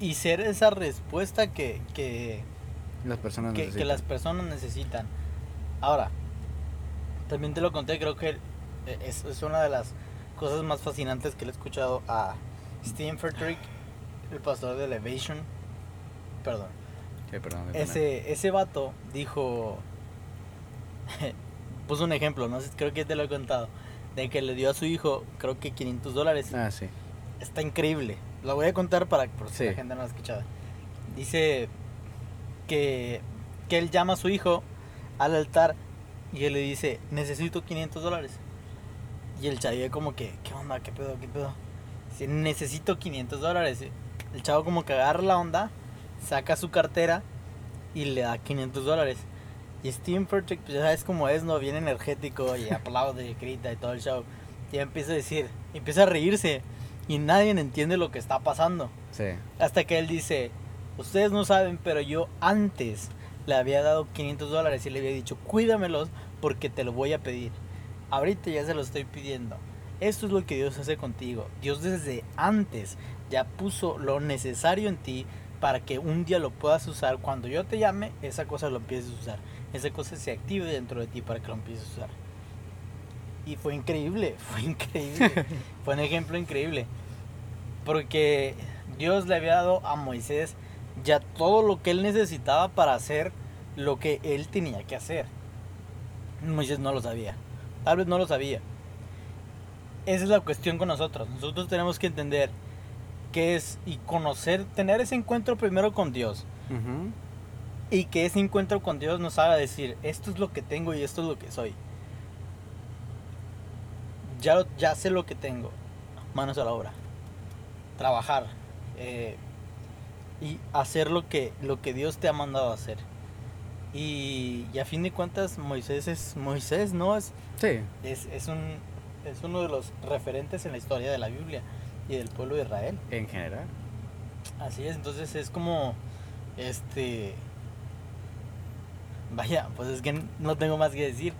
y ser esa respuesta que, que, Las personas que, las personas necesitan. Ahora, también te lo conté, creo que eh, es, es una de las cosas más fascinantes que le he escuchado a Stephen Frederick, el pastor de Elevation. Perdón. Sí. Ese, ese vato dijo, puso un ejemplo, no sé, creo que te lo he contado, de que le dio a su hijo, creo que 500 dólares. Ah, sí. Está increíble. Lo voy a contar para por si Sí. la gente no lo ha escuchado. Dice que, que él llama a su hijo al altar y él le dice, necesito 500 dólares. Y el chavo como que, ¿qué onda? ¿Qué pedo? ¿Qué pedo? Dice, necesito 500 dólares. El chavo como que agarra la onda, saca su cartera y le da 500 dólares. Y Steven Furtick, pues ya sabes cómo es, ¿no? Bien energético y aplaude y grita y todo el show. Y empieza a decir, empieza a reírse y nadie entiende lo que está pasando. Sí. Hasta que él dice, ustedes no saben, pero yo antes le había dado 500 dólares y le había dicho, cuídamelos porque te lo voy a pedir. Ahorita ya se lo estoy pidiendo. Esto es lo que Dios hace contigo. Dios desde antes ya puso lo necesario en ti para que un día lo puedas usar. Cuando yo te llame, esa cosa lo empieces a usar. Esa cosa se active dentro de ti para que lo empieces a usar. Y fue increíble, fue increíble. fue un ejemplo increíble. Porque Dios le había dado a Moisés ya todo lo que él necesitaba para hacer lo que él tenía que hacer. Moisés no lo sabía. Tal vez no lo sabía. Esa es la cuestión con nosotros. Nosotros tenemos que entender qué es y conocer, tener ese encuentro primero con Dios. Y que ese encuentro con Dios nos haga decir, esto es lo que tengo y esto es lo que soy. Ya, lo- ya sé lo que tengo. Manos a la obra. Trabajar. eh, y hacer lo que, lo que Dios te ha mandado a hacer. Y, y a fin de cuentas, Moisés es Moisés, ¿no? Es, Sí, es, es, un, es uno de los referentes en la historia de la Biblia y del pueblo de Israel. en general. Así es, entonces es como, este, vaya, pues es que no tengo más que decir.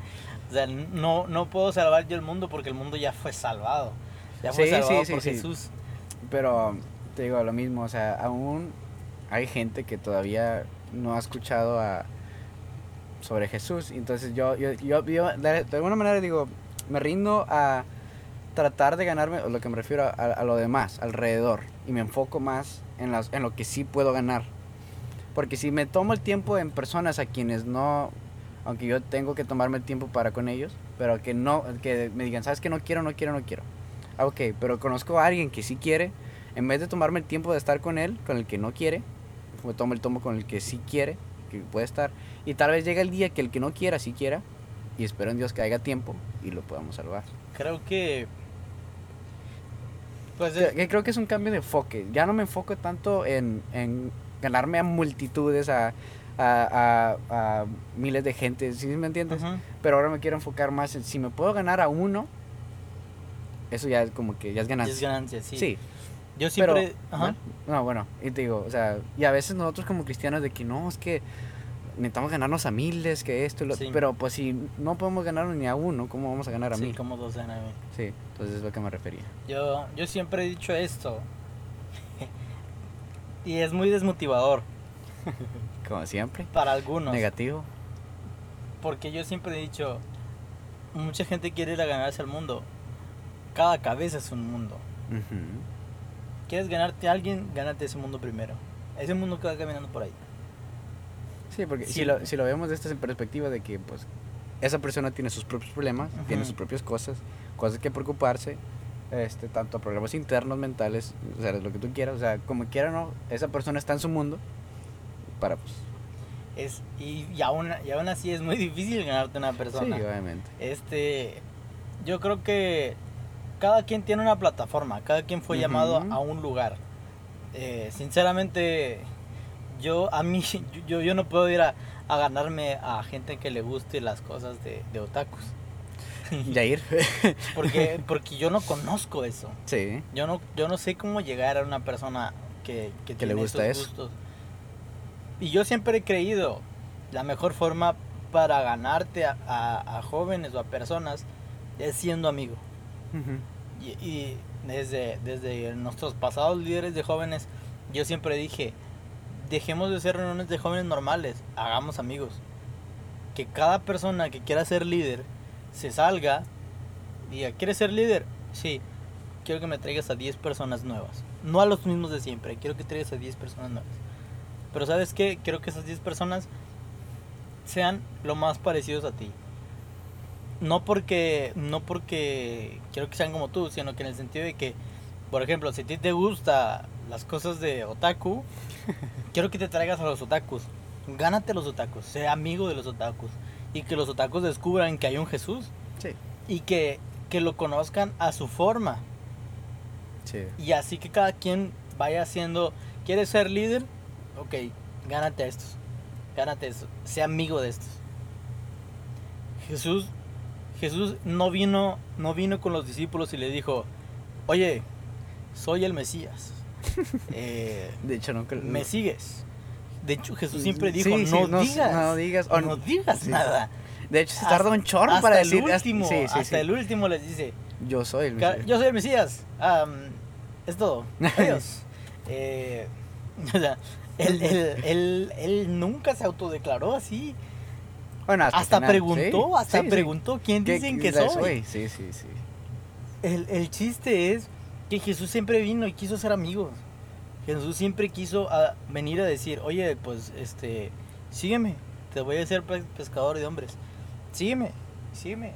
O sea, no, no puedo salvar yo el mundo porque el mundo ya fue salvado. Ya fue Sí, salvado sí, sí, por. Jesús. Pero te digo lo mismo, o sea, aún hay gente que todavía no ha escuchado a, sobre Jesús. Entonces yo, yo, yo, yo de, de alguna manera digo, me rindo a tratar de ganarme, o lo que me refiero a, a lo demás, alrededor. Y me enfoco más en, las, en lo que sí puedo ganar. Porque si me tomo el tiempo en personas a quienes no, aunque yo tengo que tomarme el tiempo para con ellos, pero que no, que me digan, sabes que no quiero, no quiero, no quiero. Ah, Ok, pero conozco a alguien que sí quiere, en vez de tomarme el tiempo de estar con él, con el que no quiere, me tomo el tomo con el que sí quiere, que puede estar. Y tal vez llega el día que el que no quiera, sí quiera, y espero en Dios que haya tiempo y lo podamos salvar. Creo que, pues, es- creo que es un cambio de enfoque. Ya no me enfoco tanto en, en ganarme a multitudes, a, a, a- a miles de gente, ¿sí me entiendes? Pero ahora me quiero enfocar más en si me puedo ganar a uno, eso ya es como que ya es ganancia. es ganancia, sí. sí, Yo pero siempre, ajá, no, bueno, y te digo, o sea, y a veces nosotros como cristianos de que no, es que necesitamos ganarnos a miles, que esto, y lo, Sí. pero pues si no podemos ganarnos ni a uno, ¿cómo vamos a ganar a sí, mí? como dos de nueve. Sí, entonces es lo que me refería. Yo, yo siempre he dicho esto. Y es muy desmotivador Como siempre, para algunos. negativo. Porque yo siempre he dicho, mucha gente quiere ir a ganarse al mundo. Cada cabeza es un mundo. ¿Quieres ganarte a alguien? Gánate ese mundo primero. Ese mundo que va caminando por ahí. Sí, porque si lo, si lo vemos de esta perspectiva de que pues esa persona tiene sus propios problemas, tiene sus propias cosas, cosas que preocuparse, este, tanto problemas internos, mentales, o sea, lo que tú quieras, o sea, como quiera no, esa persona está en su mundo para pues, Es, y, y, aún, y aún así es muy difícil ganarte a una sí, persona. obviamente. Este, yo creo que cada quien tiene una plataforma, cada quien fue llamado a un lugar. Eh, sinceramente, yo a mí, yo, yo no puedo ir a, a ganarme a gente que le guste las cosas de, de otakus. Yair. Porque, porque yo no conozco eso. sí. Yo no, yo no sé cómo llegar a una persona que, que, Que le tiene gusta esos eso. gustos. Y yo siempre he creído, la mejor forma para ganarte a, a- a jóvenes o a personas es siendo amigo. Ujú. Y, y desde, desde nuestros pasados líderes de jóvenes, yo siempre dije, dejemos de ser reuniones de jóvenes normales, hagamos amigos. Que cada persona que quiera ser líder se salga y diga, ¿quieres ser líder? Sí, quiero que me traigas a 10 personas nuevas. No a los mismos de siempre, quiero que traigas a 10 personas nuevas. Pero ¿sabes qué? Quiero que esas 10 personas sean lo más parecidos a ti. No porque, no porque quiero que sean como tú, sino que en el sentido de que, por ejemplo, si a ti te gusta las cosas de otaku, quiero que te traigas a los otakus. Gánate a los otakus, sé amigo de los otakus. Y que los otakus descubran que hay un Jesús. Sí. Y que, que lo conozcan a su forma. Sí. Y así que cada quien vaya haciendo, ¿quieres ser líder? Ok, gánate a estos. Gánate esto. Sé amigo de estos. Jesús, Jesús no vino, no vino con los discípulos y le dijo, oye, soy el Mesías. Eh, De hecho, nunca. ¿Me sigues? De hecho, Jesús siempre dijo, Sí, sí, no, no- digas, no digas, o no no- digas sí. nada. De hecho, se Hasta- tarda un chorro hasta para el decir. último, hasta el último les dice, Yo soy el Mesías. Yo soy el Mesías. Am, es todo. Adiós. Eh, o sea, él, él- él- él nunca se autodeclaró así. Bueno, hasta, el Hasta final, preguntó, hasta preguntó quién ¿Qué- dicen que soy. Sí, sí, sí. El, el chiste es que Jesús siempre vino y quiso ser amigos. Jesús siempre quiso a- venir a decir, oye, pues, este, sígueme, te voy a hacer pe- pescador de hombres. Sígueme, sígueme.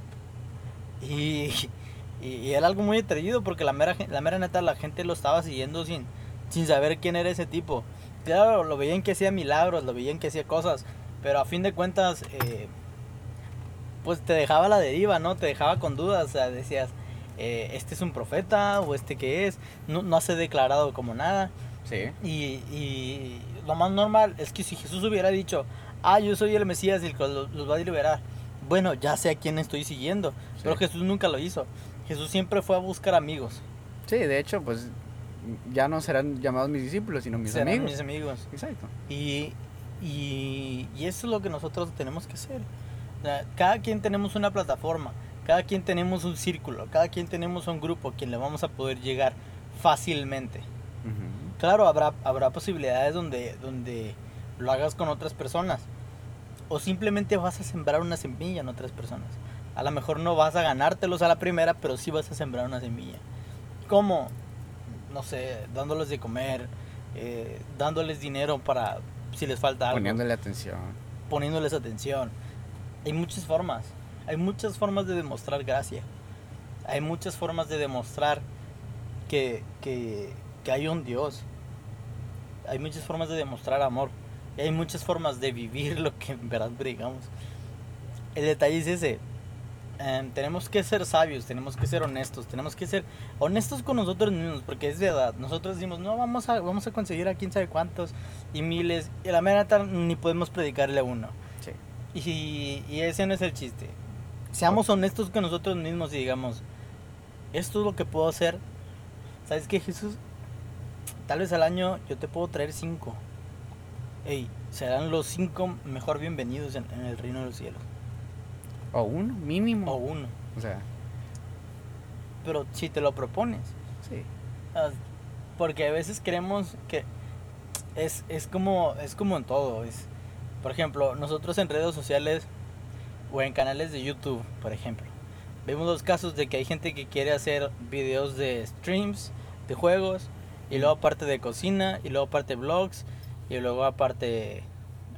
Y, y, era algo muy atrevido porque la mera, la mera neta la gente lo estaba siguiendo sin, sin saber quién era ese tipo. claro, lo veían que hacía milagros, lo veían que hacía cosas, pero a fin de cuentas, eh, pues te dejaba la deriva, ¿no? Te dejaba con dudas, o sea, decías, eh, este es un profeta o este qué es, no, no se ha declarado como nada. Sí. Y, y lo más normal es que si Jesús hubiera dicho, ah, yo soy el Mesías y el que los, va a liberar, bueno, ya sé a quién estoy siguiendo. Sí. Pero Jesús nunca lo hizo. Jesús siempre fue a buscar amigos. Sí, de hecho, pues ya no serán llamados mis discípulos, sino mis Serán amigos. mis amigos. Exacto. Y, y, y eso es lo que nosotros tenemos que hacer. Cada quien tenemos una plataforma, cada quien tenemos un círculo, cada quien tenemos un grupo a quien le vamos a poder llegar fácilmente. Ujú. Claro, habrá, habrá posibilidades donde, donde lo hagas con otras personas. O simplemente vas a sembrar una semilla en otras personas. A lo mejor no vas a ganártelos a la primera, pero sí vas a sembrar una semilla. ¿Cómo? No sé, dándoles de comer, eh, dándoles dinero para si les falta algo, Poniéndole atención. poniéndoles atención. Hay muchas formas. Hay muchas formas de demostrar gracia. Hay muchas formas de demostrar que, que, que hay un Dios. Hay muchas formas de demostrar amor. Y hay muchas formas de vivir lo que en verdad predicamos. El detalle es ese. Em, tenemos que ser sabios, tenemos que ser honestos, tenemos que ser honestos con nosotros mismos, porque es verdad. Nosotros decimos, no, vamos a, vamos a conseguir a quién sabe cuántos y miles, y a la mera ni podemos predicarle a uno. Sí. Y, y ese no es el chiste. Seamos honestos con nosotros mismos y digamos, esto es lo que puedo hacer. ¿Sabes qué, Jesús? Tal vez al año yo te puedo traer cinco. Ey, serán los cinco mejor bienvenidos en, en el reino de los cielos. O uno, mínimo. O uno. O sea, Pero si te lo propones. sí. Porque a veces creemos que es, es, como, es como en todo. Es, por ejemplo, nosotros en redes sociales o en canales de YouTube, por ejemplo, vemos los casos de que hay gente que quiere hacer videos de streams, de juegos, y luego aparte de cocina, y luego aparte vlogs, y luego aparte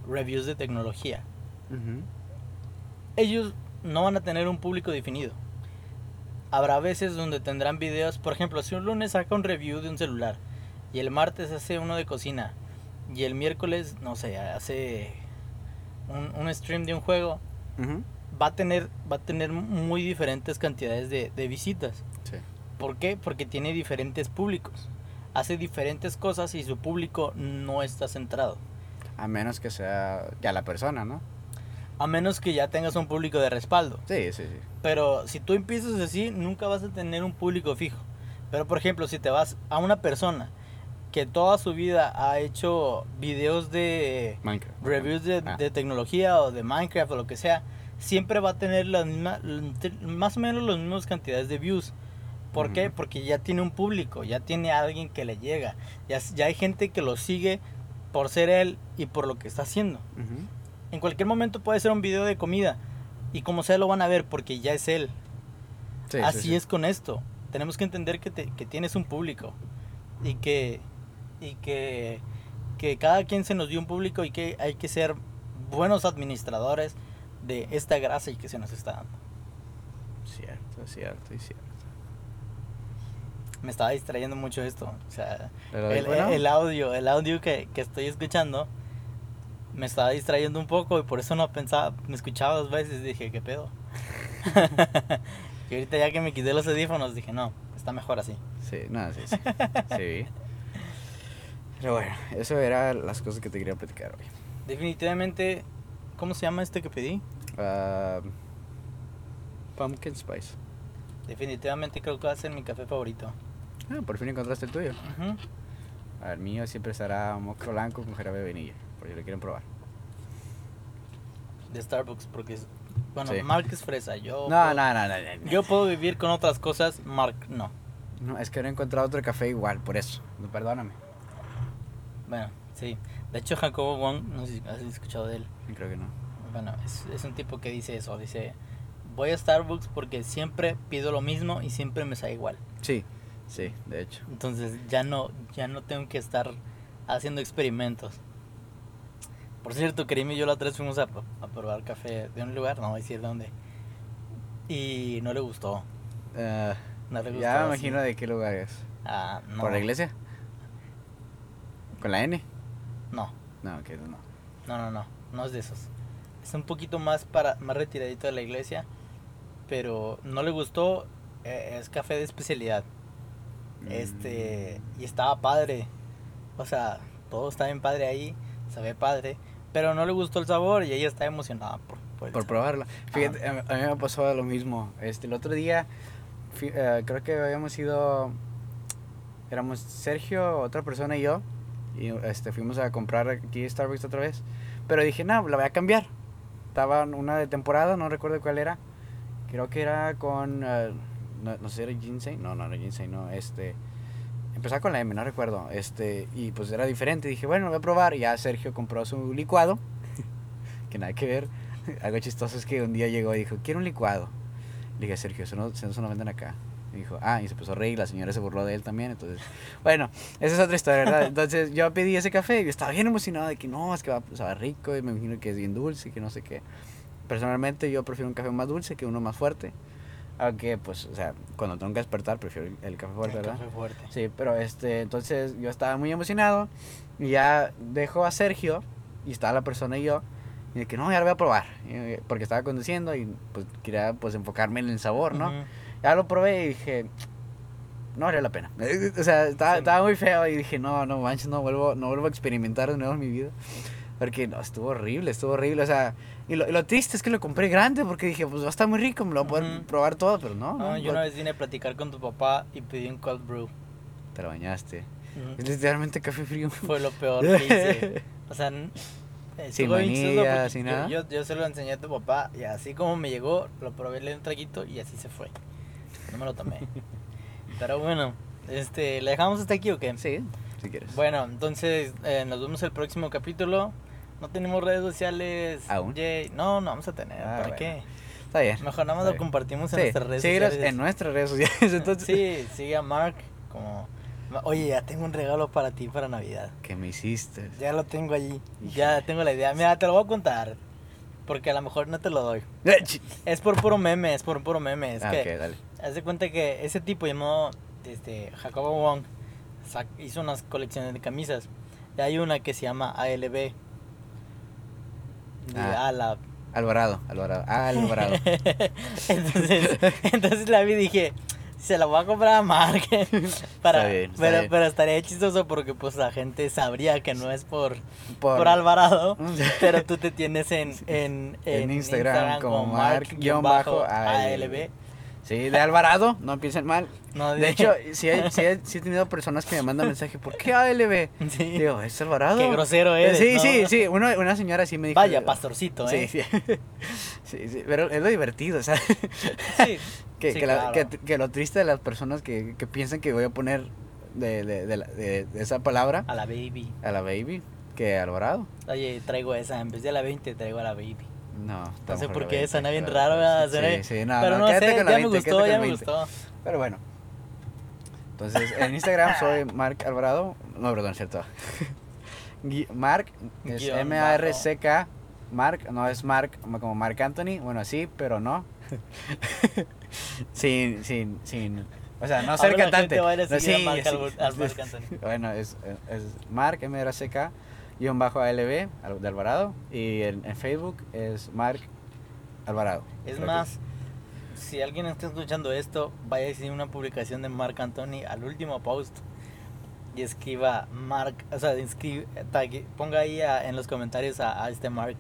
reviews de tecnología. Ellos no van a tener un público definido. Habrá veces donde tendrán videos, por ejemplo, si un lunes saca un review de un celular y el martes hace uno de cocina y el miércoles, no sé, hace un, un stream de un juego, va a tener, va a tener muy diferentes cantidades de, de visitas. Sí. ¿Por qué? Porque tiene diferentes públicos. Hace diferentes cosas y su público no está centrado. A menos que sea ya la persona, ¿no? A menos que ya tengas un público de respaldo. Sí, sí, sí. Pero si tú empiezas así, nunca vas a tener un público fijo. Pero por ejemplo, si te vas a una persona que toda su vida ha hecho videos de Minecraft. reviews de, Ah. de tecnología o de Minecraft o lo que sea, siempre va a tener la misma, más o menos las mismas cantidades de views. ¿Por qué? Porque ya tiene un público, ya tiene alguien que le llega, ya, ya hay gente que lo sigue por ser él y por lo que está haciendo. En cualquier momento puede ser un video de comida y como sea lo van a ver porque ya es él. Sí, sí, Así sí. es con esto. Tenemos que entender que, te- que tienes un público y que y que, que cada quien se nos dio un público y que hay que ser buenos administradores de esta gracia que se nos está dando. Cierto, cierto y cierto. Me estaba distrayendo mucho esto. O sea, el, bueno, el audio, el audio que, que estoy escuchando me estaba distrayendo un poco y por eso no pensaba, me escuchaba dos veces y dije, ¿qué pedo? y ahorita ya que me quité los audífonos dije, no, está mejor así. Sí, no, sí, sí. sí. Pero bueno, eso eran las cosas que te quería platicar hoy. Definitivamente, ¿cómo se llama este que pedí? Ah, pumpkin Spice. Definitivamente creo que va a ser mi café favorito. Ah, por fin encontraste el tuyo. A ver, mío siempre será moco blanco con jarabe de vainilla, por si lo quieren probar. De Starbucks, porque es... Bueno, Sí. Mark es fresa. Yo, No, puedo, no, no, no, no. yo puedo vivir con otras cosas, Mark no. No, es que no he encontrado otro café igual, por eso. Perdóname. Bueno, sí. De hecho, Jacobo Wong, no sé si has escuchado de él. Creo que no. Bueno, es, es un tipo que dice eso. Dice, voy a Starbucks porque siempre pido lo mismo y siempre me sale igual. Sí, sí, de hecho. Entonces ya no, ya no tengo que estar haciendo experimentos. Por cierto, Karim y yo la otra vez fuimos a, a probar café de un lugar, no voy a decir dónde. Y no le gustó. Ah, No le gustó. ya me imagino de qué lugar es. Ah, no. ¿Por la iglesia? ¿Con la N? No, No, ok, no. no, no, no, no es de esos. Es un poquito más para más retiradito de la iglesia, pero no le gustó. eh, es café de especialidad. Este, Mm. y estaba padre. O sea, todo está bien padre ahí, se ve padre, pero no le gustó el sabor y ella está emocionada por, por Por probarla. Fíjate, a mí- a mí me pasó lo mismo. Este, el otro día, fui- eh, creo que habíamos ido, éramos Sergio, otra persona y yo, y este, fuimos a comprar aquí Starbucks otra vez. Pero dije, no, la voy a cambiar. Estaba una de temporada, no recuerdo cuál era. Creo que era con, eh, no, no sé, era Ginseng. No, no, no Ginseng, no, este... Empezaba con la M, no recuerdo. Este, y pues era diferente. Dije, bueno, voy a probar. Y ya Sergio compró su licuado. que nada que ver. Algo chistoso es que un día llegó y dijo, quiero un licuado. Le dije, Sergio, eso no, eso no venden acá. Y dijo, ah, y se empezó a reír, la señora se burló de él también, entonces, bueno, esa es otra historia, ¿verdad? Entonces yo pedí ese café y estaba bien emocionado de que no, es que va, sabe rico y me imagino que es bien dulce que no sé qué. Personalmente yo prefiero un café más dulce que uno más fuerte, aunque pues, o sea, cuando tengo que despertar prefiero el, el café fuerte, El ¿verdad? café fuerte. Sí, pero este, entonces yo estaba muy emocionado y ya dejo a Sergio y estaba la persona y yo y de que no, ya lo voy a probar, y- porque estaba conduciendo y pues quería pues enfocarme en el sabor, ¿no? Ujú. Ya lo probé y dije, no vale la pena. O sea, estaba, Sí. estaba muy feo y dije, no, no manches, no vuelvo, no vuelvo a experimentar de nuevo en mi vida. Porque no, estuvo horrible, estuvo horrible. O sea, y lo, y lo triste es que lo compré grande porque dije, pues va a estar muy rico, me lo voy a poder probar todo, pero no, No, no, yo una vez vine a platicar con tu papá y pedí un cold brew. te lo bañaste. Es literalmente café frío. Fue lo peor que hice. O sea, eh, Sin porque sin nada. Yo, yo se lo enseñé a tu papá y así como me llegó, lo probé, le di un traguito y así se fue. No me lo tomé. Pero bueno, este, ¿le dejamos hasta aquí o qué? Sí, si quieres. Bueno, entonces eh, nos vemos el próximo capítulo. No tenemos redes sociales. ¿Aún? Yay. No, no vamos a tener. Ah, ¿Para bueno. qué? Está bien. Mejor nada más lo compartimos en Sí, nuestras redes sociales. en nuestras redes sociales. Entonces, Sí, sigue a Mark como... Oye, ya tengo un regalo para ti para Navidad. ¿Qué me hiciste? Ya lo tengo allí. Ya tengo la idea. Mira, te lo voy a contar. Porque a lo mejor no te lo doy. Eh, Es por puro meme, es por puro meme. Es ah, que, ok, dale. haz de cuenta que ese tipo llamado este, Jacobo Wong hizo unas colecciones de camisas. Y hay una que se llama ALB. De Ah. ala. Alvarado, Alvarado. Ah, Alvarado. entonces, entonces la vi y dije, se la voy a comprar a Mark. para, Está bien, está pero, bien. pero estaría chistoso porque pues la gente sabría que no es por, Por, por Alvarado. Pero tú te tienes en, en, En Instagram como Mark-ALB. Sí, de Alvarado, no piensen mal. No, De hecho, sí, he- sí, he- sí he tenido personas que me mandan mensaje, ¿por qué ALB? sí. Digo, ¿es Alvarado? Qué grosero eres. Sí, ¿no? sí, sí, una, una señora sí me dijo. Vaya, pastorcito, ¿eh? Sí, sí. sí, sí, pero es lo divertido, ¿sabes? Sí, Que, que, la- claro. que, que lo triste de las personas que, que piensan que voy a poner de, de, de, la- de- esa palabra A la baby. a la baby, que Alvarado. Oye, traigo esa. En vez de la 20, traigo a la baby. No, No sé por qué, suena bien raro, ¿verdad? Sí, sí, no, Pero no, sé, ya 20, me gustó, ya me 20. gustó. Pero bueno. Entonces, en Instagram soy Mark Alvarado. No, perdón, es cierto. Mark es M-A-R-C-K. Mark, no es Mark como Mark Anthony. Bueno, sí, pero no. sin, sin, sin. O sea, no ser Ahora la cantante. gente va a ir a No, seguir a sí, Mark Anthony. Bueno, es, es Mark M-A-R-C-K. Guión bajo ALB Al- de Alvarado. Y en, en Facebook es Mark Alvarado. Es que más, si alguien está escuchando esto, vaya a decir una publicación de Mark Anthony al último post y escriba Mark, o sea, inscri- tague- ponga ahí a- en los comentarios a, a este Mark.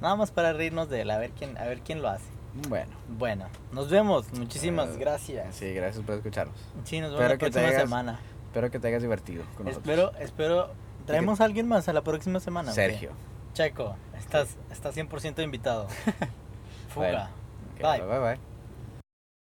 Nada más para reírnos de él, a ver quién, a ver quién lo hace. Bueno. Bueno, nos vemos. Muchísimas Eh, gracias. Sí, gracias por escucharnos. Sí, nos vemos espero la próxima semana. Espero que te hayas divertido con nosotros. Espero, espero. ¿Traemos a alguien más a la próxima semana? Sergio. Checo, estás, estás 100% invitado. Fuga. Bueno, Bye. bye bye.